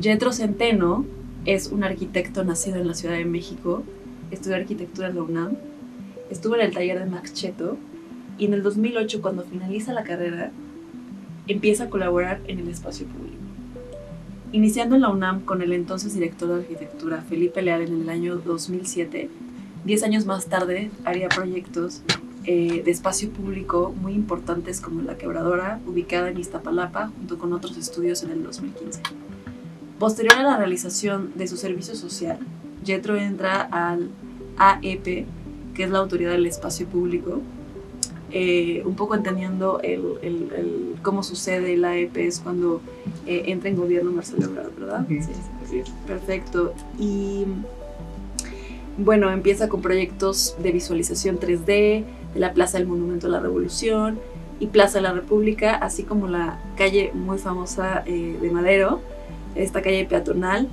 Yetro Centeno es un arquitecto nacido en la Ciudad de México, estudió arquitectura en la UNAM, estuvo en el taller de Max Cheto y en el 2008 cuando finaliza la carrera empieza a colaborar en el espacio público. Iniciando en la UNAM con el entonces director de arquitectura Felipe Leal en el año 2007, 10 años más tarde haría proyectos eh, de espacio público muy importantes como La Quebradora, ubicada en Iztapalapa, junto con otros estudios en el 2015. Posterior a la realización de su servicio social, Jetro entra al AEP, que es la Autoridad del Espacio Público, eh, un poco entendiendo el, el, el, cómo sucede el AEP es cuando eh, entra en gobierno Marcelo Ebrard, ¿verdad? Sí, sí, sí, perfecto. Y bueno, empieza con proyectos de visualización 3D de la Plaza del Monumento a la Revolución y Plaza de la República, así como la calle muy famosa eh, de Madero, esta calle peatonal,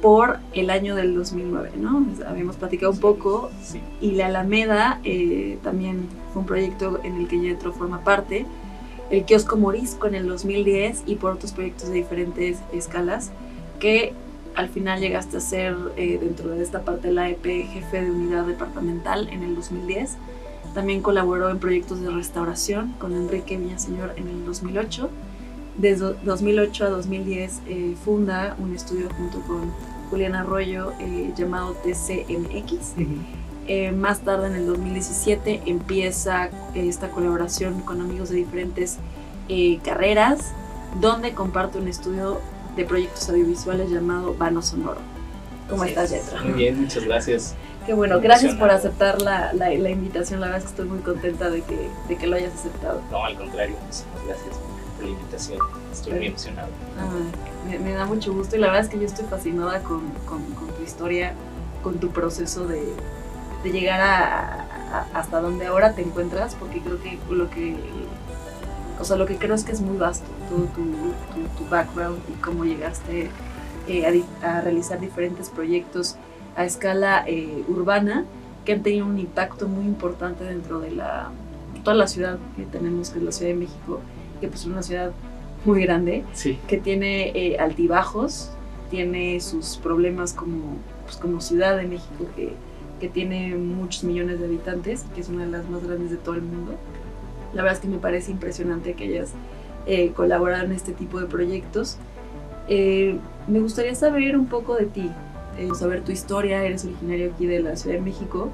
por el año del 2009, ¿no? Habíamos platicado un poco Sí. y la Alameda eh, también fue un proyecto en el que Yetro forma parte, el kiosco Morisco en el 2010 y por otros proyectos de diferentes escalas que al final llegaste a ser eh, dentro de esta parte de la EP jefe de unidad departamental en el 2010. También colaboró en proyectos de restauración con Enrique Villaseñor en el 2008. Desde 2008 a 2010 eh, funda un estudio junto con Julián Arroyo eh, llamado TCMX. Eh, más tarde, en el 2017, empieza eh, esta colaboración con amigos de diferentes eh, carreras, donde comparte un estudio de proyectos audiovisuales llamado Vano Sonoro. ¿Cómo Así estás, es. Yetra? Muy bien, muchas gracias. Qué bueno, gracias por aceptar la, la, la invitación. La verdad es que estoy muy contenta de que, de que lo hayas aceptado. No, al contrario, muchísimas gracias invitación. Estoy muy emocionado. Me, da mucho gusto y la verdad es que yo estoy fascinada con, tu historia, con tu proceso de, llegar hasta donde ahora te encuentras, porque creo que lo que, o sea, lo que creo es que es muy vasto, todo tu, background y cómo llegaste eh, a realizar diferentes proyectos a escala eh, urbana que han tenido un impacto muy importante dentro de la, toda la ciudad que tenemos, que es la Ciudad de México, que pues es una ciudad muy grande Sí. que tiene eh, altibajos, tiene sus problemas como, pues, como Ciudad de México, que, que tiene muchos millones de habitantes, que es una de las más grandes de todo el mundo. La verdad es que me parece impresionante que hayas eh, en este tipo de proyectos. Eh, me gustaría saber un poco de ti, eh, saber tu historia, eres originario aquí de la Ciudad de México.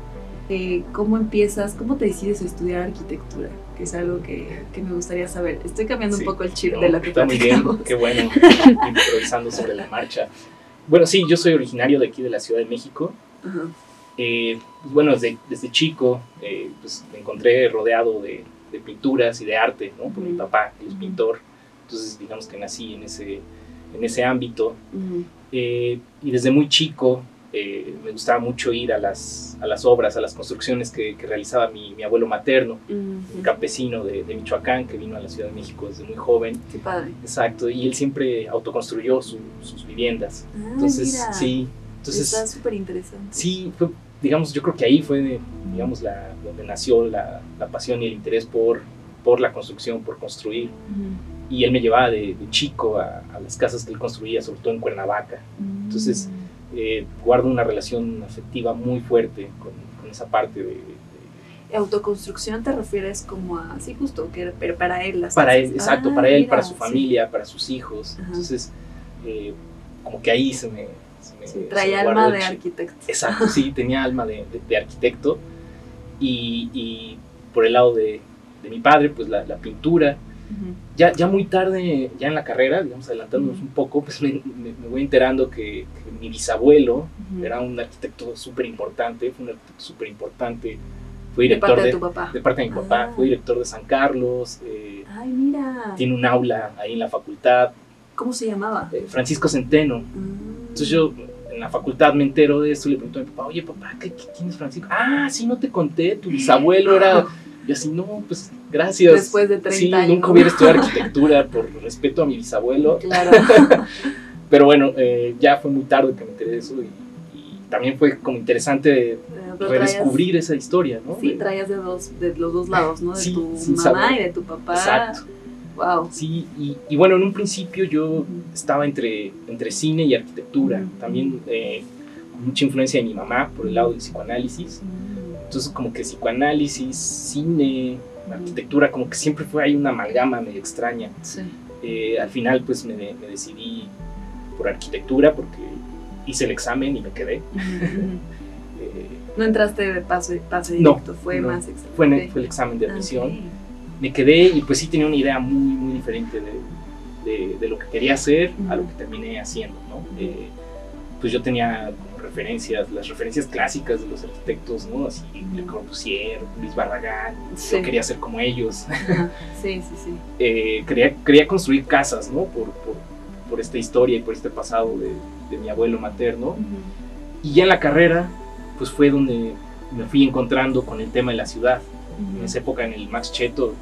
Eh, ¿Cómo empiezas, cómo te decides a estudiar arquitectura? Que es algo que, que me gustaría saber. Estoy cambiando Sí, un poco el chip no, de lo que Está muy bien, qué bueno, improvisando sobre la marcha. Bueno, sí, yo soy originario de aquí de la Ciudad de México. Ajá. Eh, pues, bueno, desde, desde chico eh, pues, me encontré rodeado de, de pinturas y de arte, ¿no? Por mi Ujú. papá, que es pintor. Entonces, digamos que nací en ese, en ese ámbito. Ujú. Eh, y desde muy chico eh, me gustaba mucho ir a las, a las obras, a las construcciones que, que realizaba mi, mi abuelo materno, un Ujú. campesino de, de Michoacán que vino a la Ciudad de México desde muy joven. Qué padre. Exacto, y él siempre autoconstruyó su- sus viviendas. Ah, Entonces, mira. sí, entonces, Está súper interesante. sí, fue, digamos, yo creo que ahí fue, digamos, la, donde nació la, la pasión y el interés por, por la construcción, por construir. Ujú. Y él me llevaba de, de chico a, a las casas que él construía, sobre todo en Cuernavaca. Entonces, eh, guardo una relación afectiva muy fuerte con, con esa parte de, de- autoconstrucción te refieres como a, sí, justo, que pero para él las para él, exacto, Ah, para él, para su sí. familia, para sus hijos. Ajá. Entonces, eh, como que ahí se me... se me- Sí, se me trae guardó alma de arquitecto. Exacto, sí, tenía alma de, de- de arquitecto. Y, y por el lado de, de mi padre, pues la, la pintura. Ya, ya muy tarde, ya en la carrera, digamos, adelantándonos un poco, pues me, me- me voy enterando que, que mi bisabuelo era un arquitecto súper importante, fue un arquitecto súper importante, fue de director parte de, de, tu papá. de parte de mi papá, Ah. fue director de San Carlos, eh, Ay, mira. tiene un aula ahí en la facultad, ¿Cómo se llamaba? eh, Francisco Centeno. Mm. Entonces yo en la facultad me entero de esto y le pregunto a mi papá, oye papá, ¿qué, qué- quién es Francisco? Ah, sí, no te conté, tu bisabuelo era... Y así, no, pues gracias. Después de 30 sí, años. nunca hubiera estudiado arquitectura por respeto a mi bisabuelo. Claro. Pero bueno, eh, ya fue muy tarde que me enteré de eso y, y también fue como interesante Pero redescubrir esa historia, ¿no? Sí, traías de, dos, de los dos lados, ¿no? De Sí, tu mamá saber. y de tu papá. Exacto. Wow. Sí, y, y bueno, en un principio yo estaba entre, entre cine y arquitectura, también eh, con mucha influencia de mi mamá por el lado del psicoanálisis. Entonces como que psicoanálisis, cine, arquitectura, como que siempre fue ahí una amalgama medio extraña. Sí. Eh, al final pues me, me decidí por arquitectura porque hice el examen y me quedé. Eh, No entraste de pase No, directo, fue no. más extra. fue, en fue el examen de admisión. Ok. Me quedé y pues sí tenía una idea muy, muy diferente de, de- de lo que quería hacer a lo que terminé haciendo, ¿no? Eh, pues yo tenía referencias, las referencias clásicas de los arquitectos, ¿no? Así, Le Corbusier, Luis Barragán, Sí. yo quería ser como ellos. Ajá. Sí, sí, sí. Eh, quería, quería construir casas, ¿no? Por, por, por esta historia y por este pasado de, de mi abuelo materno. Y ya en la carrera, pues fue donde me fui encontrando con el tema de la ciudad. En esa época, en el Max Cheto,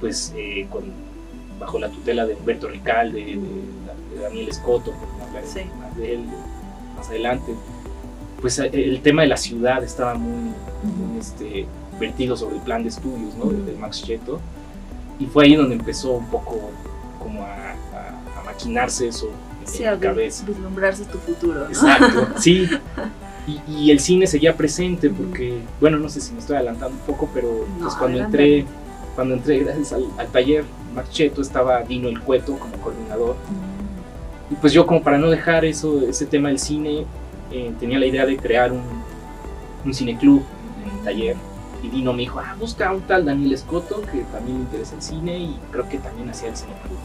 pues eh, con, bajo la tutela de Humberto Ricalde, de, de Daniel Escoto, por hablar Sí. más de él más adelante, pues eh, el tema de la ciudad estaba muy, muy, este, vertido sobre el plan de estudios ¿no? Del Max Cheto. Y fue ahí donde empezó un poco como a, a- a maquinarse eso en Sí, mi a vi- cabeza. vislumbrarse tu futuro, ¿no? Exacto, sí. Y, y el cine seguía presente porque, bueno, no sé si me estoy adelantando un poco, pero No, pues cuando entré, cuando entré gracias al, al taller Marcheto estaba Dino el Cueto como coordinador. Y pues yo como para no dejar eso, ese tema del cine, eh, tenía la idea de crear un, un cineclub en el taller. Y Dino me dijo, ah, busca a un tal Daniel Escoto que también le interesa el cine y creo que también hacía el cineclub.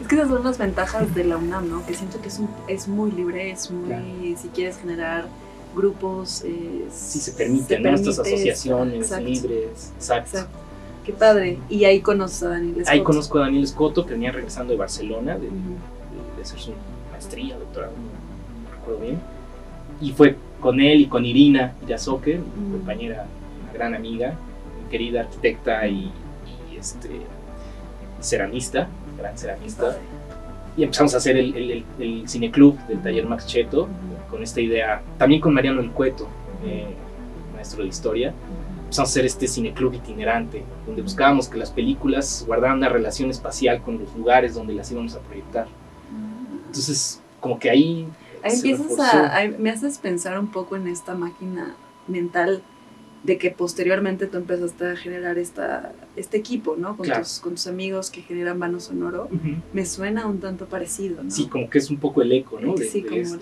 Es que esas son las ventajas de la UNAM, ¿no? Que siento que es, un- es muy libre, es muy... Claro. Si quieres generar grupos... eh, sí se permiten ¿no? estas asociaciones exacto, libres. Exacto. Exacto. Qué padre. Y ahí conoces a Daniel Scott. Ahí conozco a Daniel Escoto que venía regresando de Barcelona, de, de hacer su maestría, doctorado, no, no recuerdo bien. Y fue con él y con Irina mi Mm. compañera, una gran amiga, mi querida arquitecta y, y, este, ceramista, gran ceramista. Y empezamos a hacer el, el, el- cineclub del taller Max Cheto, con esta idea, también con Mariano El Cueto, eh, maestro de historia. Empezamos a hacer este cineclub itinerante, donde buscábamos que las películas guardaran una relación espacial con los lugares donde las íbamos a proyectar. Entonces, como que ahí Ahí empiezas a, me haces pensar un poco en esta máquina mental de que posteriormente tú empezaste a generar esta, este equipo, ¿no? Con, Claro. tus, con tus amigos que generan Vano Sonoro. Me suena un tanto parecido, ¿no? Sí, como que es un poco el eco, ¿no? De, sí, de como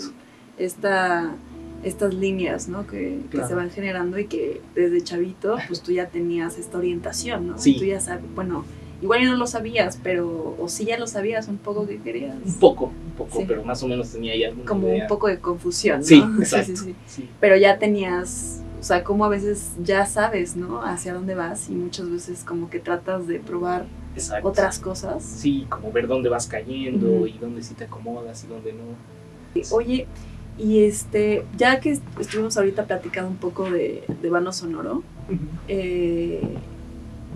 esta, estas líneas, ¿no? Que, que se van generando y que desde chavito, pues tú ya tenías esta orientación, ¿no? Sí. Tú ya sabes, bueno, igual ya no lo sabías, pero, o sí ya lo sabías un poco que querías. Un poco, un poco, Sí. pero más o menos tenía ya alguna Como idea. un poco de confusión, ¿no? Sí, exacto. sí, sí. Sí, Pero ya tenías, o sea, como a veces ya sabes, ¿no? Hacia dónde vas y muchas veces como que tratas de probar exacto. otras cosas. Sí, como ver dónde vas cayendo y dónde sí te acomodas y dónde no. Oye, y este, ya que est- estuvimos ahorita platicando un poco de, de Vano Sonoro, eh,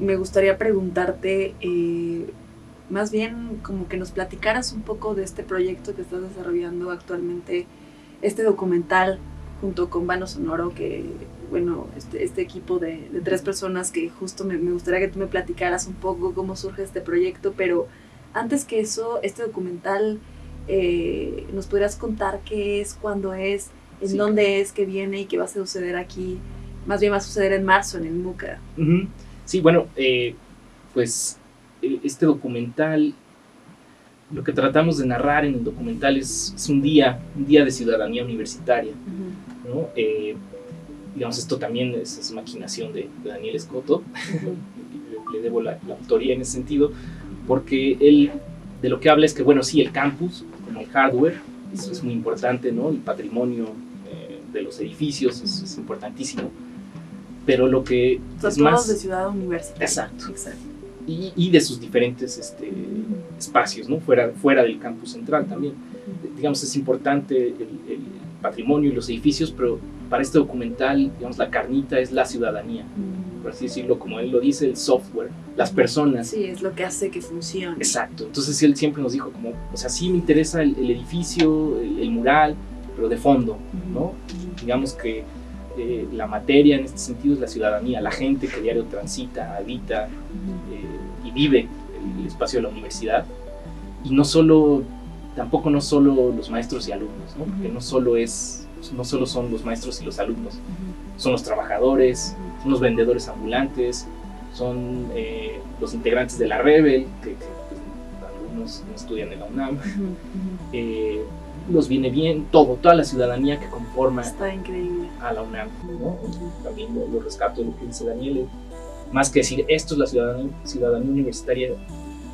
me gustaría preguntarte, eh, más bien como que nos platicaras un poco de este proyecto que estás desarrollando actualmente, este documental junto con Vano Sonoro, que, bueno, este, este equipo de, de tres personas que justo me, me gustaría que tú me platicaras un poco cómo surge este proyecto, pero antes que eso, este documental, eh, ¿nos podrías contar qué es, cuándo es, en Sí. dónde es, qué viene y qué va a suceder aquí? Más bien va a suceder en marzo en el MUCA. Sí, bueno, eh, pues eh, este documental, lo que tratamos de narrar en el documental es, es un día, un día de ciudadanía universitaria, ¿no? Eh, digamos, esto también es, es maquinación de, de Daniel Escoto, le, le debo la, la autoría en ese sentido, porque él de lo que habla es que, bueno, sí, el campus, como el hardware, eso es muy importante, ¿no? El patrimonio eh, de los edificios es, es importantísimo, pero lo que sea, es más... de ciudad universitaria. Exacto. Exacto. y, y de sus diferentes este, espacios, ¿no? Fuera, fuera del campus central también. Digamos, es importante el, el patrimonio y los edificios, pero para este documental, digamos, la carnita es la ciudadanía, por así decirlo, como él lo dice, el software, las personas. Sí, es lo que hace que funcione. Exacto. Entonces él siempre nos dijo como, o sea, sí me interesa el, el edificio, el mural, pero de fondo, ¿no? Digamos que eh, la materia en este sentido es la ciudadanía, la gente que diario transita, habita eh, y vive el espacio de la universidad. Y no solo, tampoco no solo los maestros y alumnos, ¿no? porque no solo, es, no solo son los maestros y los alumnos, son los trabajadores, son los vendedores ambulantes, son eh, los integrantes de la Rebel, que, pues, algunos no estudian en la UNAM, eh, los viene bien, todo, toda la ciudadanía que conforma Está increíble. a la UNAM. ¿no? También lo, lo rescato de lo que dice Daniel. Más que decir esto es la ciudadanía, ciudadanía universitaria,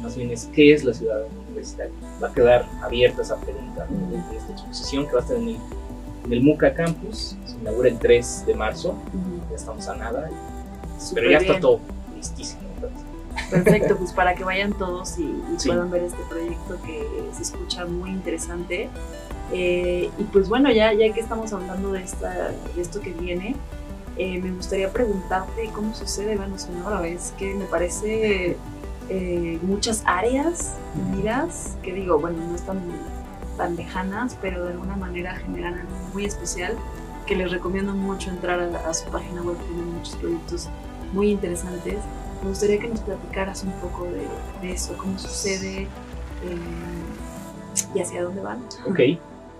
más bien es qué es la ciudadanía universitaria. Va a quedar abierta esa pregunta ¿no? de esta exposición que va a estar en el, en el MUCA Campus, se inaugura el 3 de marzo, ya estamos a nada, pero ya está todo listísimo. Perfecto, pues para que vayan todos y, y Sí. puedan ver este proyecto que se escucha muy interesante. Eh, y pues bueno, ya, ya que estamos hablando de, esta, de esto que viene, eh, me gustaría preguntarte cómo sucede Vano Sonoro. Es que me parece eh, muchas áreas unidas, que digo, bueno, no están tan lejanas, pero de alguna manera generan algo muy especial, que les recomiendo mucho entrar a, a su página web, tienen muchos proyectos muy interesantes. Me gustaría que nos platicaras un poco de, de eso, cómo sucede eh, y hacia dónde van. Ok,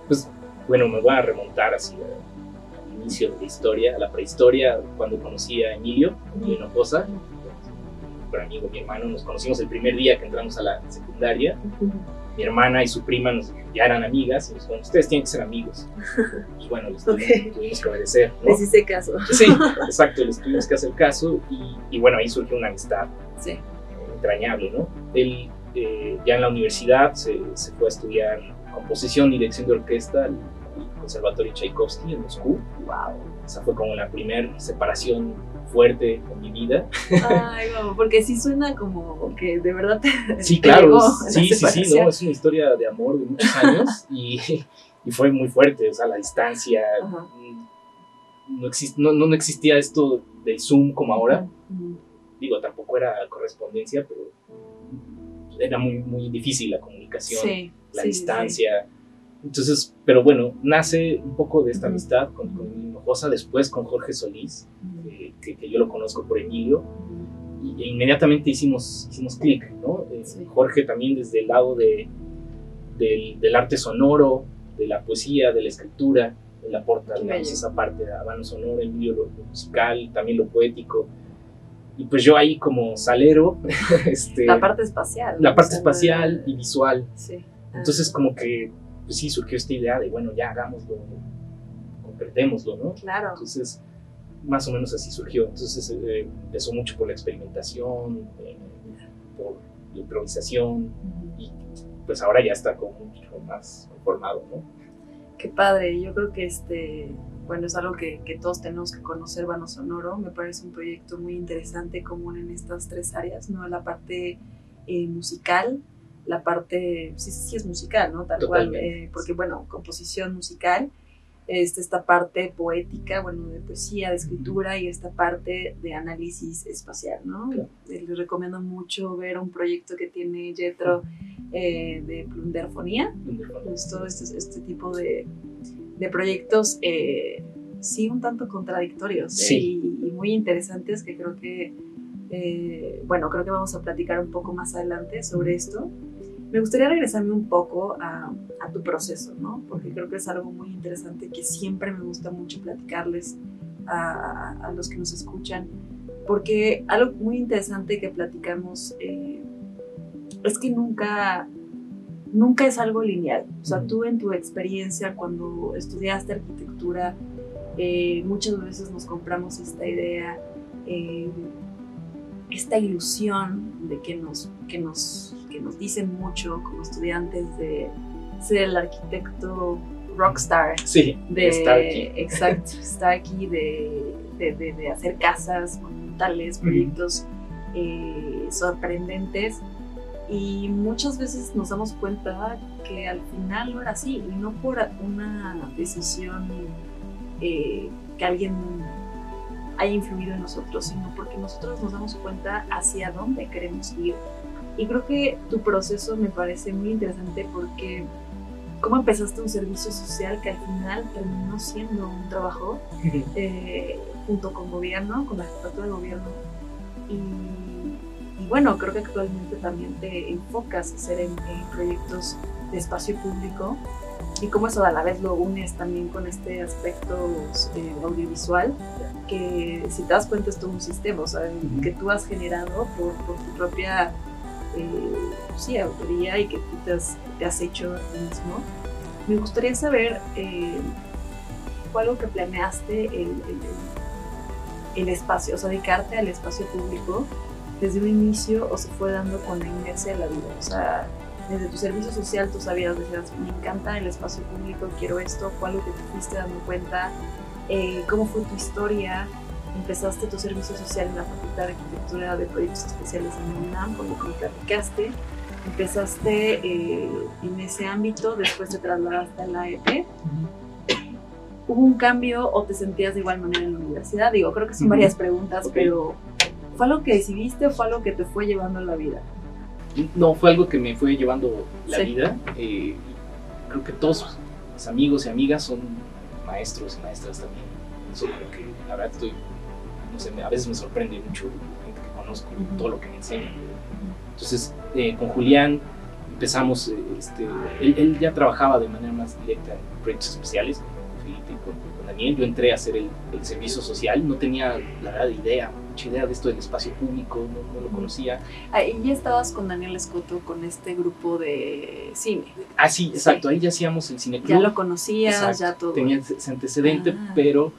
pues bueno, me voy a remontar así a- al inicio de la historia, a la prehistoria, cuando conocí a Emilio, Emilio Hinojosa, un amigo, mi hermano, nos conocimos el primer día que entramos a la secundaria. Mi hermana y su prima nos, ya eran amigas y nos dijeron, ustedes tienen que ser amigos. Pues bueno, les tuvimos, Ok. tuvimos que obedecer. ¿no? Les hice caso. Sí, exacto, les tuvimos que hacer caso y, y bueno, ahí surgió una amistad Sí. entrañable, ¿no? Él eh, ya en la universidad se, se fue a estudiar composición y dirección de orquesta al, Conservatorio Tchaikovsky en Moscú. Wow. Esa fue como la primera separación fuerte en mi vida. Ay, vamos, porque sí suena como que de verdad te, Sí, claro, sí, sí, sí, no, es una historia de amor de muchos años y, y fue muy fuerte, o sea, la distancia, Ajá. mm, no, exist- no, no existía esto del Zoom como ahora, digo, tampoco era correspondencia, pero era muy, muy difícil la comunicación, Sí. la sí, distancia. Entonces, pero bueno, nace un poco de esta amistad con, con Hinojosa, después con Jorge Solís, sí. que, que- yo lo conozco por Emilio, y e inmediatamente hicimos, hicimos clic, ¿no? Eh, Sí. Jorge también desde el lado de, del, del arte sonoro, de la poesía, de la escritura, él aporta digamos, esa parte de habano sonoro, Emilio lo, lo musical, también lo poético. Y pues yo ahí como salero, este, La parte espacial. la parte espacial y visual. Sí. Entonces Ah, como que pues sí surgió esta idea de, bueno, ya hagámoslo, concretémoslo, ¿no? Claro. Entonces, más o menos así surgió. Entonces, eh, empezó mucho por la experimentación, eh, por la improvisación, Ujú. y pues ahora ya está como mucho más conformado, ¿no? Qué padre, yo creo que este, bueno, es algo que, que todos tenemos que conocer, Vano Sonoro, me parece un proyecto muy interesante, común en estas tres áreas, ¿no? La parte eh, musical, la parte, sí, sí es musical, ¿no? Tal cual, eh, porque bueno, composición musical, este, esta parte poética, bueno, de poesía, de escritura y esta parte de análisis espacial, ¿no? Claro. Eh, Les recomiendo mucho ver un proyecto que tiene Jetro eh, de plunderfonía, todo este, este tipo de, de proyectos, eh, sí, un tanto contradictorios. Sí. y, y muy interesantes que creo que, eh, bueno, creo que vamos a platicar un poco más adelante sobre esto. Me gustaría regresarme un poco a, a tu proceso, ¿no? Porque creo que es algo muy interesante que siempre me gusta mucho platicarles a, a- los que nos escuchan, porque algo muy interesante que platicamos eh, es que nunca, nunca es algo lineal. O sea, tú en tu experiencia cuando estudiaste arquitectura, eh, muchas veces nos compramos esta idea, eh, esta ilusión de que nos, que, nos, que nos dicen mucho como estudiantes de ser el arquitecto rockstar Sí, de Starkey. exacto Starkey de, de, de- de hacer casas monumentales proyectos eh, sorprendentes. Y muchas veces nos damos cuenta que al final no era así y no por una decisión eh, que alguien haya influido en nosotros sino porque nosotros nos damos cuenta hacia dónde queremos ir y creo que tu proceso me parece muy interesante porque cómo empezaste un servicio social que al final terminó siendo un trabajo eh, junto con gobierno, con la jefatura de gobierno, y, bueno, creo que actualmente también te enfocas a hacer en, proyectos de espacio público. Y cómo eso a la vez lo unes también con este aspecto eh, audiovisual, que si te das cuenta es todo un sistema, o sea, que tú has generado por, tu propia eh, sí, autoría y que tú te has, hecho a ti mismo. Me gustaría saber eh, cuál algo que planeaste el, el, espacio, o sea, dedicarte al espacio público desde un inicio o se fue dando con la inercia de la vida, o sea, desde tu servicio social tú sabías, decías, me encanta el espacio público, quiero esto, cuál lo que te fuiste dando cuenta, eh, cómo fue tu historia, empezaste tu servicio social en la Facultad de Arquitectura de Proyectos Especiales en la UNAM, como platicaste, empezaste eh, en ese ámbito, después te trasladaste a la EP. ¿Hubo un cambio o te sentías de igual manera en la universidad? Digo, creo que son varias preguntas, pero ¿fue algo que decidiste o fue algo que te fue llevando la vida? No, fue algo que me fue llevando la vida. Eh, creo que todos mis amigos y amigas son maestros y maestras también. Eso creo que la verdad estoy, no sé, a veces me sorprende mucho gente que conozco, todo lo que me enseñan. Entonces, eh, con Julián empezamos, eh, este, él, ya trabajaba de manera más directa en proyectos especiales con Felipe y con, Daniel. Yo entré a hacer el, servicio social, no tenía la verdad idea, mucha idea de esto del espacio público, no, lo conocía. Ahí ya estabas con Daniel Escoto con este grupo de cine. Ah, sí, exacto, ahí ya hacíamos el cine club. Ya lo conocías, ya todo. Tenía ese antecedente, ah. pero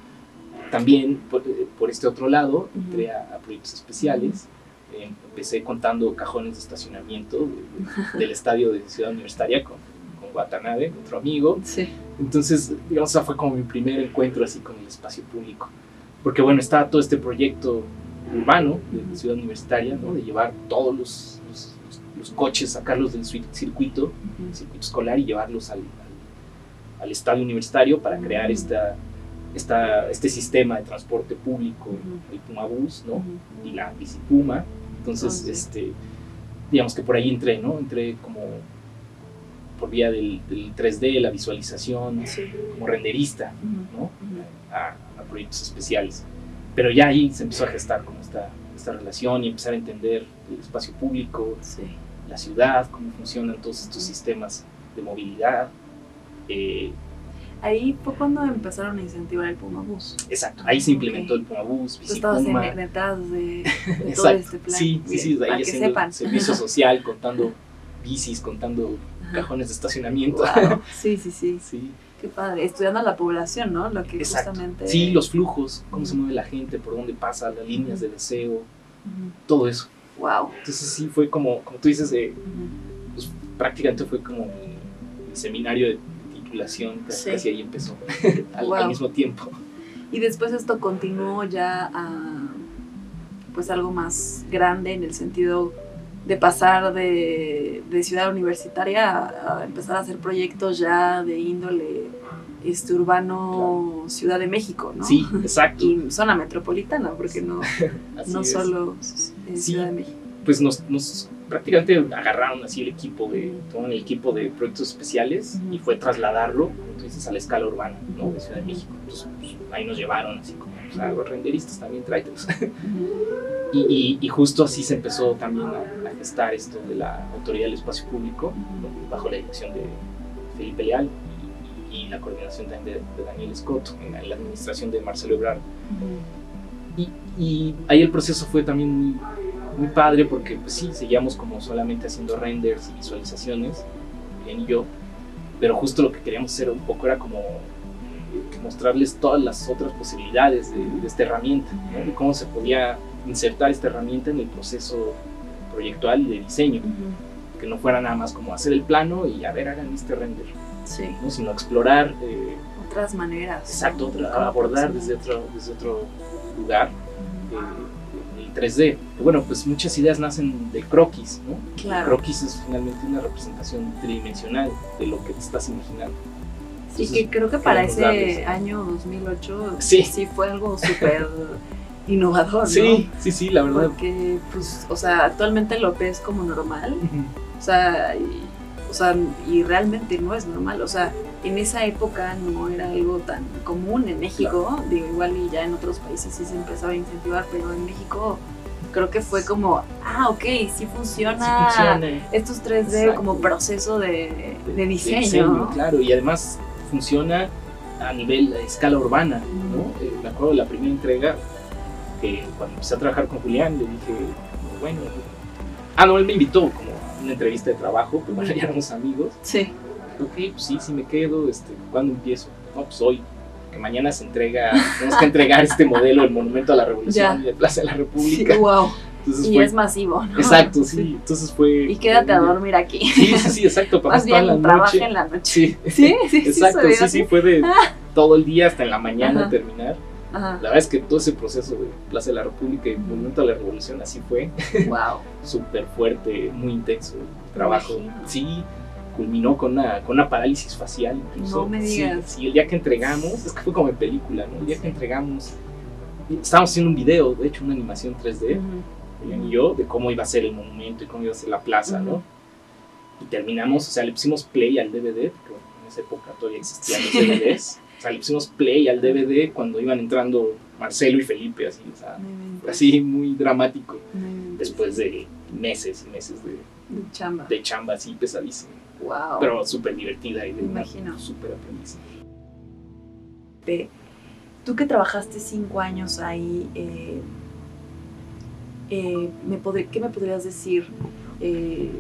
también por, este otro lado entré a, proyectos especiales. Eh, empecé contando cajones de estacionamiento del estadio de Ciudad Universitaria con, con Watanabe, otro amigo. Sí. Entonces, digamos, fue como mi primer encuentro así con el espacio público. Porque bueno, estaba todo este proyecto urbano de Ciudad Universitaria, ¿no? de llevar todos los, los, coches, sacarlos del circuito, circuito escolar y llevarlos al, al, estadio universitario para crear esta esta, este sistema de transporte público, el Puma Bus, ¿no? Y la Bicipuma. Entonces, ah, este, digamos que por ahí entré, ¿no? Entré como por vía del, 3D, la visualización, como renderista, ¿no? A, proyectos especiales. Pero ya ahí se empezó a gestar como esta, esta relación y empezar a entender el espacio público, la ciudad, cómo funcionan todos estos sistemas de movilidad. Eh, Ahí fue cuando empezaron a incentivar el Puma Bus. Exacto, ahí se implementó el Puma Bus, Tú estabas detrás de, de todo este plan. Sí, sí, sí, ahí haciendo sepan. servicio social, contando bicis, contando cajones de estacionamiento. Sí, sí, sí, sí. Qué padre, estudiando a la población, ¿no? Lo que justamente... Sí, los flujos, cómo se mueve la gente, por dónde pasa, las líneas de deseo, todo eso. Wow. Entonces sí fue como, como tú dices, eh, pues, prácticamente fue como mi seminario de titulación, casi ahí empezó, al, mismo tiempo. Y después esto continuó ya a pues algo más grande en el sentido de pasar de, ciudad universitaria a, empezar a hacer proyectos ya de índole este urbano Ciudad de México, ¿no? Sí, exacto. Y zona metropolitana, porque no, no solo Ciudad de México. Pues nos, nos prácticamente agarraron así el equipo de, todo el equipo de proyectos especiales y fue trasladarlo, entonces, a la escala urbana, ¿no? De Ciudad de México. Entonces, pues, ahí nos llevaron así como, o sea, los renderistas también tráetelos. y, y, justo así se empezó también a, gestar esto de la Autoridad del Espacio Público, bajo la dirección de Felipe Leal y, la coordinación también de, Daniel Scott, en la, administración de Marcelo Ebrard. y, y ahí el proceso fue también muy muy padre porque pues sí, seguíamos como solamente haciendo renders y visualizaciones, bien y yo, pero justo lo que queríamos hacer un poco era como mostrarles todas las otras posibilidades de, esta herramienta, de cómo se podía insertar esta herramienta en el proceso proyectual y de diseño, que no fuera nada más como hacer el plano y a ver, hagan este render, sino explorar... Eh, otras maneras. Exacto, abordar desde otro, desde otro lugar. Eh, 3D. Bueno, pues muchas ideas nacen del croquis, ¿no? Claro. El croquis es finalmente una representación tridimensional de lo que te estás imaginando. Sí, que creo que para ese año 2008 sí, sí fue algo súper innovador, ¿no? Sí, sí, sí, la verdad. Porque, pues, o sea, actualmente lo ves como normal, o sea, y, o sea, y realmente no es normal, o sea, en esa época no era algo tan común en México, digo, igual y ya en otros países sí se empezaba a incentivar, pero en México creo que fue como, ah, ok, sí funciona, Sí funciona. estos 3D Exacto. como proceso de, de diseño. diseño, claro, y además funciona a nivel, a escala urbana, ¿no? Eh, me acuerdo de la primera entrega, que cuando empecé a trabajar con Julián, le dije, bueno, ah, no, él me invitó como a una entrevista de trabajo, que bueno, ya éramos amigos, Sí. Ok, pues sí, sí me quedo, este, ¿cuándo empiezo? No, pues hoy, que mañana se entrega, tenemos que entregar este modelo del Monumento a la Revolución y de Plaza de la Sí, República. wow. Entonces Y fue, es masivo, ¿no? exacto, sí, entonces fue... Y quédate a dormir aquí. Sí, sí, sí, exacto, para Más bien, la trabaja noche. en la noche. Sí, Sí, sí, sí. Exacto, sí, así. sí, fue de todo el día hasta en la mañana Ajá. terminar. Ajá. La verdad es que todo ese proceso de Plaza de la República y Monumento a la Revolución así fue, Wow. súper fuerte, muy intenso el trabajo. Sí, culminó con una, con una parálisis facial incluso. No me digas. Sí, el día que entregamos, es que fue como en película, ¿no? El día que entregamos, estábamos haciendo un video, de hecho una animación 3D, Ujú. Julián y yo, de cómo iba a ser el monumento y cómo iba a ser la plaza, ¿no? Y terminamos, o sea, le pusimos play al DVD, porque en esa época todavía existían los. DVDs. O sea, le pusimos play al DVD cuando iban entrando Marcelo y Felipe, así, o sea, inventes, así muy dramático. Después de meses y meses de, De chamba. de chamba así pesadísima, Wow. pero súper divertida y de imagino. súper aprendizaje. Tú que trabajaste cinco años ahí, eh, eh, me ¿qué me podrías decir? Eh,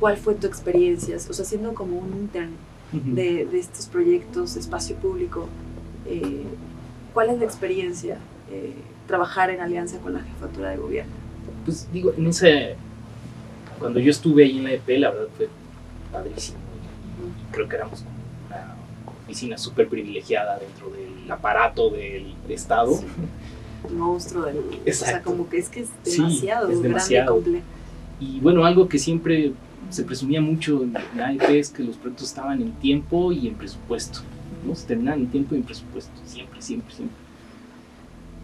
¿Cuál fue tu experiencia? O sea, siendo como un intern de, de estos proyectos de espacio público, eh, ¿cuál es la experiencia eh, trabajar en alianza con la jefatura de gobierno? Pues digo, en ese, cuando yo estuve ahí en la EP, la verdad fue padrísimo. Creo que éramos una oficina súper privilegiada dentro del aparato del Estado. Sí. Monstruo del... O sea, Exacto. como que es que es Sí, demasiado es grande demasiado. y complejo. Y bueno, algo que siempre se presumía mucho en la AEP es que los proyectos estaban en tiempo y en presupuesto. ¿no? Se terminaban en tiempo y en presupuesto, siempre, siempre, siempre.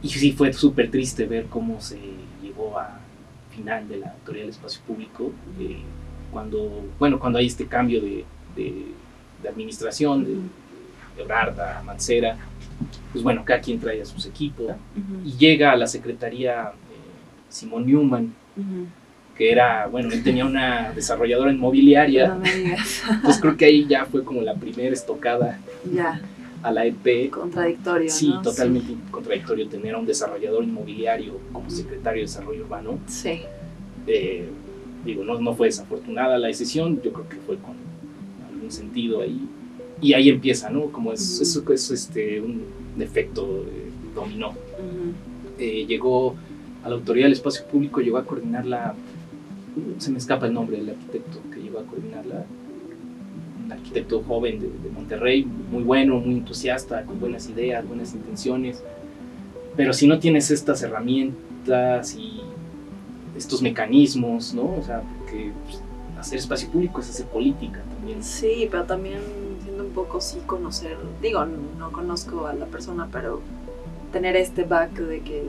Y sí fue súper triste ver cómo se llegó a final de la Autoridad del Espacio Público, eh, cuando, bueno, cuando hay este cambio de, de- de administración, de, de Obrarda a Mancera, pues bueno, cada quien trae a sus equipos, y llega a la Secretaría eh, Simón Newman, que era, bueno, él tenía una desarrolladora inmobiliaria, No pues creo que ahí ya fue como la primera estocada ya, a la EP. contradictorio, Sí, ¿no? totalmente contradictorio tener a un desarrollador inmobiliario como secretario de Desarrollo Urbano. Sí. Eh, digo, no, no fue desafortunada la decisión, yo creo que fue con algún sentido ahí. Y ahí empieza, ¿no? Como es, eso es este, un efecto eh, dominó. Ujú. eh, llegó a la Autoridad del Espacio Público, llegó a coordinarla, se me escapa el nombre del arquitecto que llegó a coordinarla, un arquitecto joven de, de Monterrey, muy bueno, muy entusiasta, con buenas ideas, buenas intenciones, pero si no tienes estas herramientas y estos mecanismos, ¿no? O sea, porque pues, hacer espacio público es hacer política también. Sí, pero también siendo un poco sí conocer, digo, no conozco a la persona, pero tener este back de que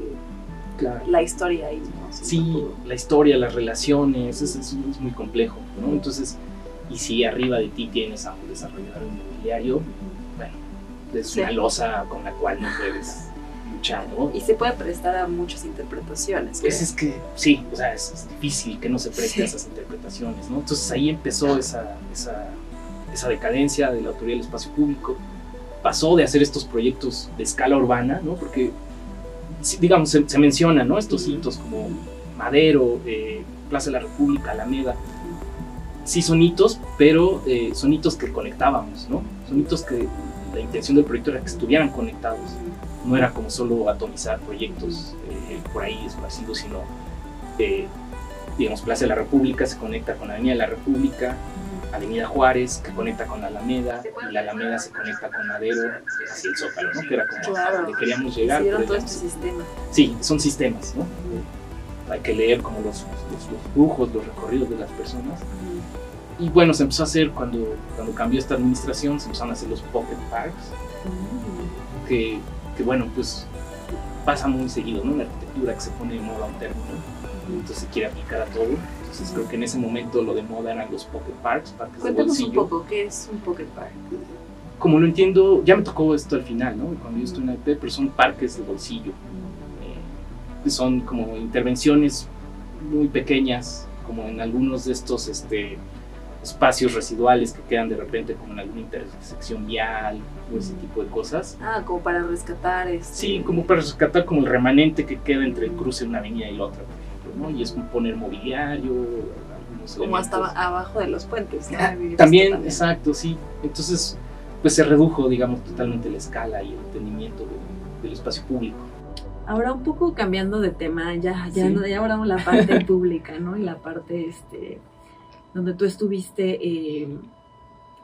Claro. la historia ahí, ¿no? Sí, la historia, las relaciones, es, es- es muy complejo, ¿no? Entonces, y si arriba de ti tienes a un desarrollador inmobiliario, bueno, es Sí. una losa con la cual no puedes Y se puede prestar a muchas interpretaciones. Pues creo. es que, sí, o sea, es, es difícil que no se preste a Sí. esas interpretaciones, ¿no? Entonces ahí empezó esa, esa, esa decadencia de la autoridad del espacio público. Pasó de hacer estos proyectos de escala urbana, ¿no? Porque, digamos, se, se menciona, ¿no? Estos hitos como Madero, eh, Plaza de la República, Alameda. Sí son hitos, pero eh, son hitos que conectábamos, ¿no? Son hitos que la intención del proyecto era que estuvieran conectados no era como solo atomizar proyectos eh, por ahí esparcidos, sino, eh, digamos, Plaza de la República se conecta con Avenida de la República, Avenida Juárez que conecta con la Alameda, y la Alameda se conecta con Madero hacia el Zócalo, ¿no? Que era como Claro. a donde queríamos llegar. Hicieron pero todo este sistema. Sí, son sistemas, ¿no? Hay que leer como los, los, los flujos, los recorridos de las personas. Y bueno, se empezó a hacer cuando, cuando cambió esta administración, se empezaron a hacer los pocket parks, que, que, bueno, pues pasa muy seguido, ¿no? La arquitectura que se pone de moda un término, entonces se quiere aplicar a todo. Entonces creo que en ese momento lo de moda eran los pocket parks, parques de Cuéntanos un poco, ¿qué es un pocket park? Como lo entiendo, ya me tocó esto al final, ¿no? Cuando yo estoy en la EP, pero son parques de bolsillo. eh, son como intervenciones muy pequeñas, como en algunos de estos este, espacios residuales que quedan de repente como en alguna intersección vial o ese tipo de cosas. Ah, como para rescatar. Este... Sí, como para rescatar como el remanente que queda entre el cruce de una avenida y la otra, por ejemplo, ¿no? Y es como poner mobiliario, algunos Como hasta elementos. abajo de los puentes. ¿no? Ah, visto También, exacto, sí. Entonces, pues se redujo, digamos, totalmente la escala y el entendimiento de- del espacio público. Ahora un poco cambiando de tema, ya, ya, Sí. ya la parte pública, ¿no? Y la parte, este, donde tú estuviste, eh,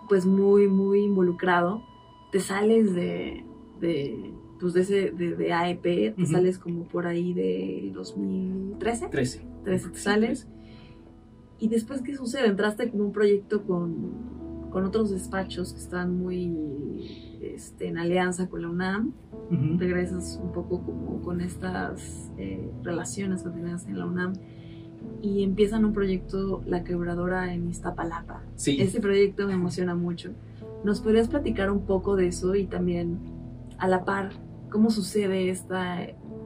pues muy, muy involucrado. Te sales de, de pues de ese, de, de AEP, te sales como por ahí del 2013, 13. 13 te sales. Y después, ¿qué sucede? Entraste como un proyecto con, con otros despachos que están muy este, en alianza con la UNAM Ujú. regresas un poco como con estas eh, relaciones que tenías en la UNAM y empiezan un proyecto La Quebradora en Iztapalapa. Sí. Ese proyecto me emociona mucho. ¿Nos podrías platicar un poco de eso y también a la par cómo sucede esta,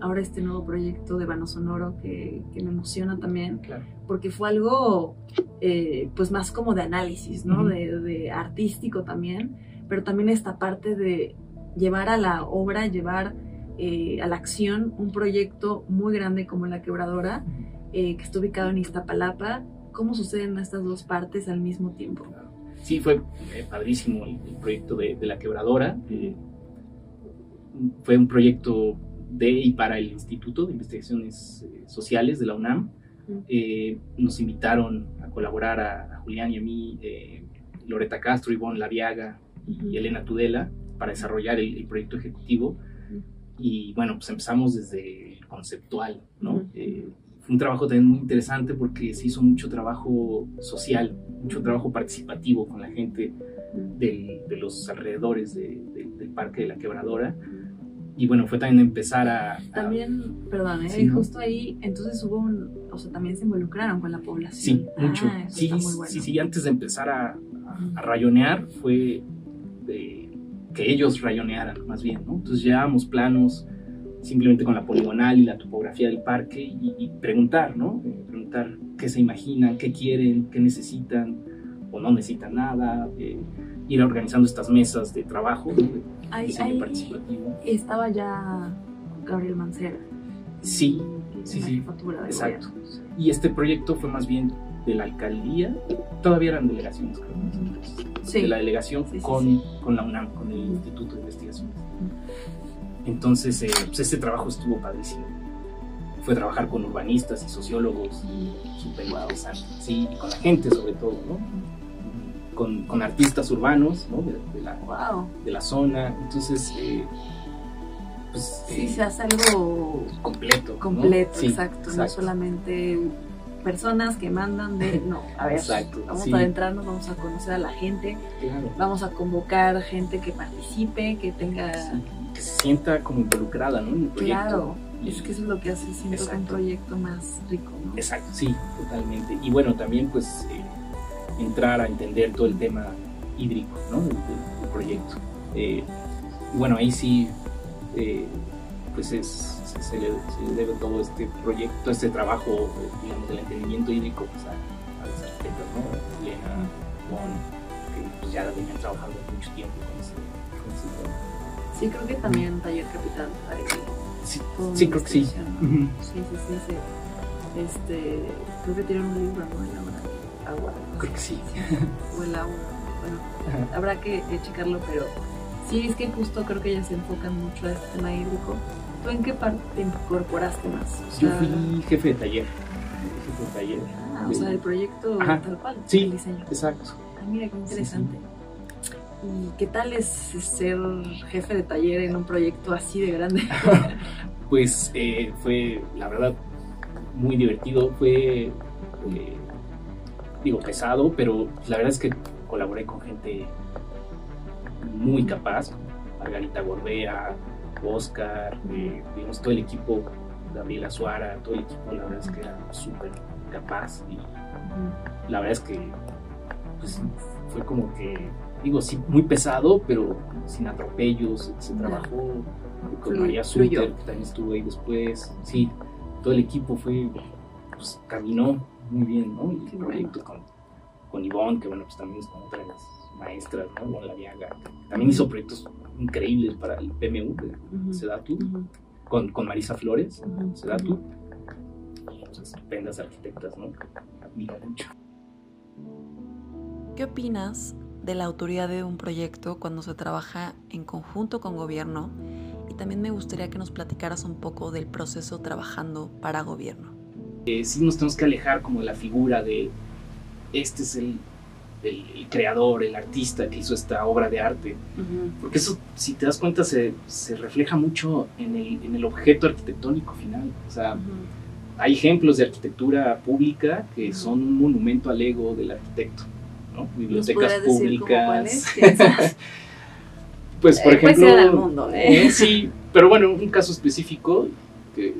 ahora este nuevo proyecto de Vano Sonoro que, que me emociona también? Claro. porque fue algo eh, pues más como de análisis, ¿no? De artístico también, pero también esta parte de llevar a la obra, llevar eh, a la acción un proyecto muy grande como La Quebradora, eh, que está ubicado en Iztapalapa. ¿Cómo suceden estas dos partes al mismo tiempo? Sí, fue eh, padrísimo el, el proyecto de, de la quebradora. eh, fue un proyecto de y para el Instituto de Investigaciones eh, Sociales de la UNAM. Eh, nos invitaron a colaborar a, a Julián y a mí, eh, Loreta Castro, Ivonne Laviaga y Elena Tudela para desarrollar el, el proyecto ejecutivo. Y bueno, pues empezamos desde el conceptual, ¿no? Ujú. Eh, fue un trabajo también muy interesante porque se hizo mucho trabajo social, mucho trabajo participativo con la gente del- de los alrededores de- de- del Parque de la Quebradora. Y bueno, fue también empezar a... a- También, perdón, ¿eh? Sí, ¿no? justo ahí, entonces hubo un, o sea, también se involucraron con la población. sí, mucho. Ah, sí, bueno. sí, sí, antes de empezar a, a- a rayonear fue de que ellos rayonearan más bien, ¿no? Entonces llevábamos planos simplemente con la poligonal y la topografía del parque y, y preguntar, ¿no? Eh, preguntar qué se imaginan, qué quieren, qué necesitan o no necesitan nada, eh, ir organizando estas mesas de trabajo, de Ahí, diseño ahí participativo. estaba ya Gabriel Mancera. Sí, sí, la sí, exacto. gobierno. Y este proyecto fue más bien de la alcaldía, todavía eran delegaciones, creo, entonces. Sí. de la delegación Sí, sí, con, con la UNAM, con el Instituto de Investigaciones. Entonces, eh, pues este trabajo estuvo padrísimo. Fue trabajar con urbanistas y sociólogos, interesante. Sí, y con la gente sobre todo, ¿no? Con, con artistas urbanos, ¿no? De, de la, Wow. de la zona. Entonces, eh, pues... Sí, eh, se hace algo completo. ¿no? completo, exacto, No solamente personas que mandan de. No, a ver, Exacto, vamos sí. a adentrarnos, vamos a conocer a la gente, Claro. vamos a convocar gente que participe, que tenga. Sí, que se sienta como involucrada, ¿no? En el proyecto. Claro, Y- es que eso es lo que hace siento que un proyecto más rico, ¿no? Exacto, sí, totalmente. Y bueno, también pues eh, entrar a entender todo el tema hídrico, ¿no? Del, del- proyecto. Eh, bueno, ahí sí, eh, pues es, se, se le, se le debe todo este proyecto, este trabajo, digamos, del entendimiento hídrico pues, a, a las arquitectas, ¿no? Elena, Juan, que pues ya venían trabajando mucho tiempo con ese, con ese tema. Sí, creo que también Taller Capital. Sí, sí, creo que sí. Sí, sí, sí, sí. Este, creo que tienen un libro, ¿no? En la agua. Creo que sí. O el agua. Bueno, Ajá. habrá que checarlo, pero sí, es que justo creo que ellas se enfocan mucho a este tema hídrico. ¿Tú en qué parte te incorporaste más? O Yo fui jefe de taller. Jefe de taller. ah, o sea, el proyecto Ajá. tal cual, Sí. el diseño. Exacto. Ah, mira, qué interesante. ¿Y qué tal es ser jefe de taller en un proyecto así de grande? Pues eh, fue, la verdad, muy divertido. Fue, eh, digo, pesado, pero la verdad es que colaboré con gente muy capaz. Margarita Gorbea, Oscar, eh, digamos, todo el equipo, Gabriela Suara, todo el equipo, la verdad es que era súper capaz. Y la verdad es que pues, fue como que, digo, sí, muy pesado, pero sin atropellos. Se trabajó con María. Suter, que también estuvo ahí después. Sí, todo el equipo fue pues caminó muy bien, ¿no? Y el proyecto con, con Ivonne, que bueno, pues también es como otra de las maestras, ¿no? Ivonne Laviaga, que también hizo proyectos increíbles para el PMU. Sedatu, Ujú. con, con Marisa Flores. Sedatu. Pues, estupendas arquitectas, ¿no? Admiro mucho. ¿Qué opinas de la autoridad de un proyecto cuando se trabaja en conjunto con gobierno? Y también me gustaría que nos platicaras un poco del proceso trabajando para gobierno. Eh, sí nos tenemos que alejar como de la figura de este es el, el- el creador, el artista que hizo esta obra de arte. Porque eso, si te das cuenta, se, se refleja mucho en el, en el objeto arquitectónico final. O sea, hay ejemplos de arquitectura pública que son un monumento al ego del arquitecto. ¿no? ¿Nos Bibliotecas públicas. pues, por Eh, ejemplo. mundo, ¿eh? eh, sí, pero bueno, un caso específico que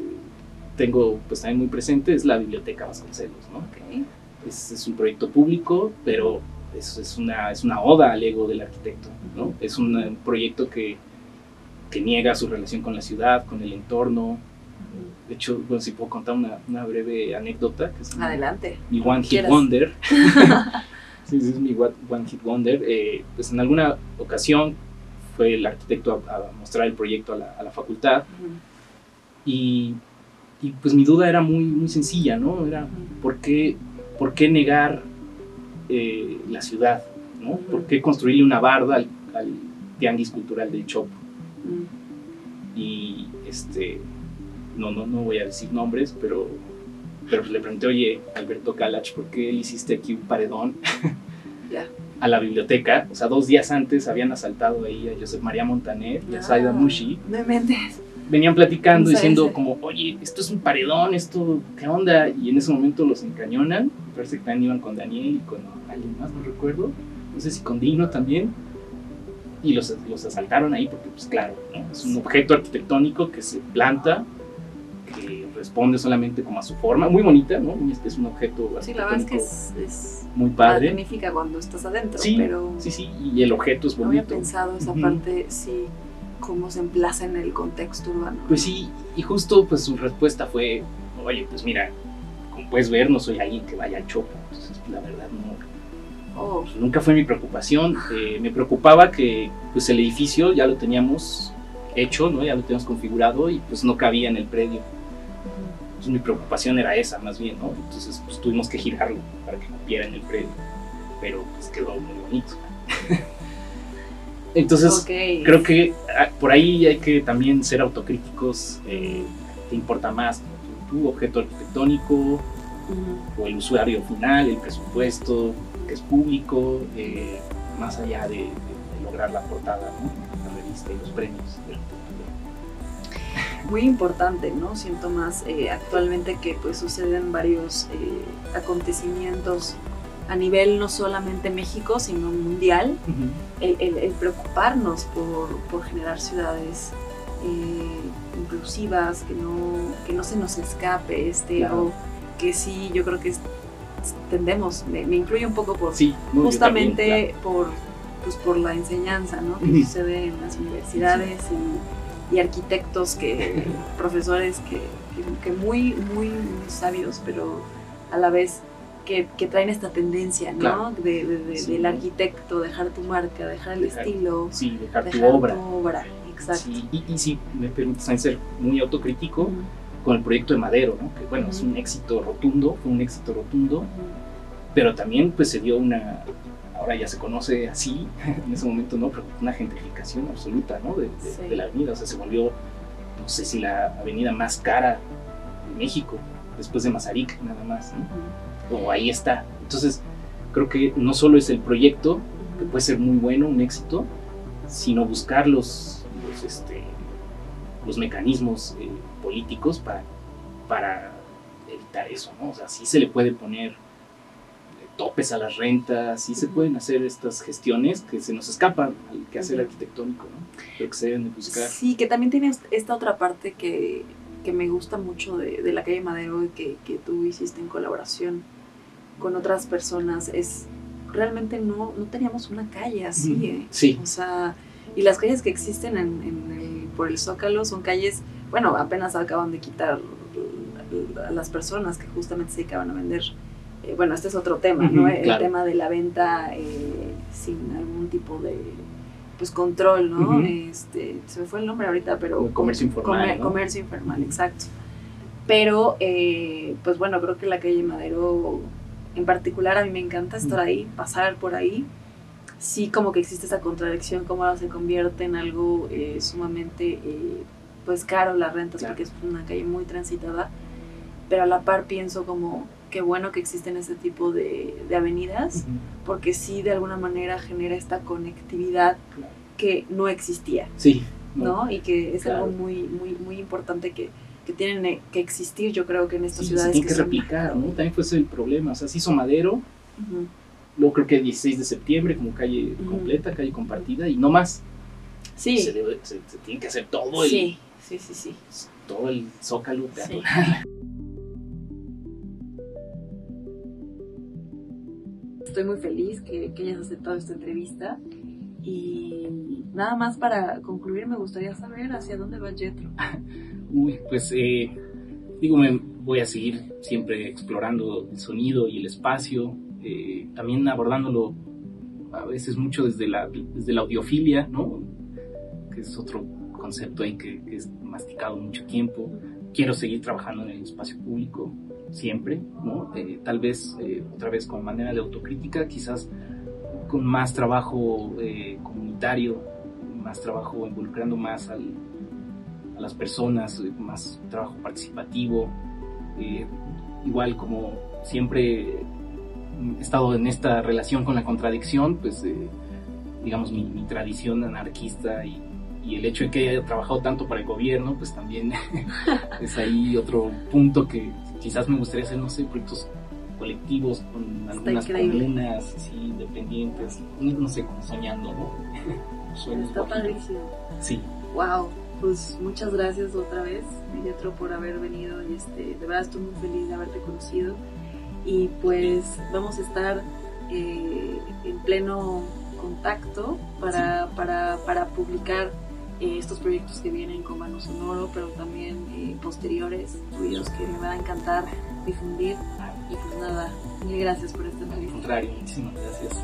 tengo pues también muy presente es la Biblioteca Vasconcelos, ¿no? Ok. Es, es un proyecto público, pero es, es, una, es una oda al ego del arquitecto, ¿no? Es un, eh, proyecto que, que niega su relación con la ciudad, con el entorno. De hecho, bueno, si puedo contar una, una breve anécdota, que es mi- Adelante. mi One Hit quieras. Wonder. sí, sí, es mi One Hit Wonder. Eh, pues en alguna ocasión fue el arquitecto a, a mostrar el proyecto a la, a la facultad y, y, pues mi duda era muy, muy sencilla, ¿no? Era, ¿por qué, por qué negar eh, la ciudad? ¿no? ¿Por qué construirle una barda al, al tianguis cultural del Chopo? Y este, no, no, no voy a decir nombres, pero, pero le pregunté, oye, Alberto Calach, ¿por qué le hiciste aquí un paredón a la biblioteca? O sea, dos días antes habían asaltado ahí a Josep María Montaner y a Saida Ah, Mushi. No me mentes. Venían platicando, No diciendo como, oye, esto es un paredón, esto, ¿qué onda? Y en ese momento los encañonan. Parece que también iban con Daniel y con alguien más, no recuerdo. No sé si con Dino también. Y los, los asaltaron ahí porque, pues claro, ¿no? es un objeto arquitectónico que se planta, que responde solamente como a su forma, muy bonita, ¿no? Muy- Es un objeto Sí, la verdad es que es, es muy padre. magnífica cuando estás adentro, Sí, pero Sí, sí, y el objeto es no había bonito. pensado esa Ujú. parte, sí, cómo se emplaza en el contexto urbano. Pues sí, y justo pues su respuesta fue, oye, pues mira, como puedes ver, no soy alguien que vaya al chopo, entonces la verdad no, Oh, pues, nunca fue mi preocupación. Eh, me preocupaba que pues el edificio ya lo teníamos hecho, ¿no? ya lo teníamos configurado y pues no cabía en el predio. Entonces mi preocupación era esa más bien, ¿no? Entonces pues tuvimos que girarlo para que cupiera en el predio, pero pues quedó muy bonito. Entonces creo que ah, por ahí hay que también ser autocríticos. eh, ¿Te importa más tu, objeto arquitectónico o el usuario final, el presupuesto que es público, eh, más allá de, de- de lograr la portada, ¿no? la revista y los premios de arquitectura? Muy importante, ¿no? Siento más eh, actualmente que pues suceden varios eh, acontecimientos a nivel no solamente México, sino mundial, el, el- el preocuparnos por, por generar ciudades eh, inclusivas, que no, que no se nos escape este Claro. ego, que sí, yo creo que es- tendemos, me, me incluye un poco por Sí, no, justamente también, por, pues, por la enseñanza ¿no? que sucede en las universidades y, y arquitectos, que, profesores que, que- que muy, muy, sabios, pero a la vez que, que traen esta tendencia ¿no? Claro. de, de- de- Sí. del arquitecto, dejar tu marca, dejar el Dejar estilo. Sí, dejar tu dejar obra. tu obra, y, y sí, me permites también ser muy autocrítico con el proyecto de Madero, ¿no? que bueno, es un éxito rotundo, fue un éxito rotundo, ujú. pero también pues se dio una, ahora ya se conoce así, en ese momento no, pero una gentrificación absoluta ¿no? de, de- Sí. de la avenida, o sea, se volvió, no sé si la avenida más cara de México, después de Mazarik nada más, ¿no? o ahí está. Entonces, creo que no solo es el proyecto, que puede ser muy bueno, un éxito, sino buscar los, los, este, los mecanismos eh, políticos para, para evitar eso, ¿no? O sea, sí se le puede poner eh, topes a las rentas, sí se pueden hacer estas gestiones que se nos escapan al quehacer Ujú. arquitectónico, ¿no? Creo que se deben de buscar. Sí, que también tienes esta otra parte que, que me gusta mucho de, de la calle Madero y que, que tú hiciste en colaboración con otras personas. Es realmente no, no teníamos una calle así. ¿eh? Sí. O sea, y las calles que existen en, en el- por el Zócalo son calles, bueno, apenas acaban de quitar a las personas que justamente se dedicaban a vender. Eh, bueno, este es otro tema, ¿no? El claro. tema de la venta eh, sin algún tipo de pues control, ¿no? Este, se me fue el nombre ahorita, pero comercio informal, comer- ¿no? comercio informal, exacto. Pero, eh, pues bueno, creo que la calle Madero, en particular, a mí me encanta estar ahí, pasar por ahí. Sí, como que existe esa contradicción, cómo ahora se convierte en algo eh, sumamente, eh, pues caro las rentas, Claro. porque es una calle muy transitada. Pero a la par pienso como qué bueno que existen ese tipo de, de avenidas, Ujú. porque sí de alguna manera genera esta conectividad Claro. que no existía. Sí. ¿no? Y que es Claro. algo muy, muy, muy importante que, que tienen eh, que existir, yo creo que en estas Sí, se ciudades tiene que son- replicar, ¿no? También fue ese el problema. O sea, se hizo Madero, Ujú. Luego creo que el 16 de septiembre como calle completa, calle compartida, y no más. Sí, Se, debe- se- se tiene que hacer todo el, sí, sí, sí, sí. todo el zócalo peatonal. Estoy muy feliz que, que hayas aceptado esta entrevista y nada más para concluir me gustaría saber hacia dónde va Jetro. Uy, pues eh, digo, me voy a seguir siempre explorando el sonido y el espacio, eh, también abordándolo a veces mucho desde la, desde la audiofilia, ¿no? Que es otro concepto ahí que, que es masticado mucho tiempo. Quiero seguir trabajando en el espacio público siempre, ¿no? Eh, tal vez eh, otra vez con manera de autocrítica, quizás con más trabajo comunitario, más trabajo involucrando más a las personas, más trabajo participativo. Igual como siempre estado en esta relación con la contradicción, pues eh, digamos mi, mi tradición anarquista y, y el hecho de que haya trabajado tanto para el gobierno, pues también es ahí otro punto que quizás me gustaría hacer, no sé, proyectos colectivos con algunas comunas así independientes, no sé, como soñando, ¿no? Sueños Está padrísimo. Sí, Wow, pues muchas gracias otra vez, Jetro, por haber venido y este, de verdad estoy muy feliz de haberte conocido y pues vamos a estar eh, en pleno contacto para, para, para publicar eh, estos proyectos que vienen con Mano Sonoro, pero también eh, posteriores, tuyos que me va a encantar difundir y pues nada, mil gracias por esta al entrevista. contrario, muchísimas gracias.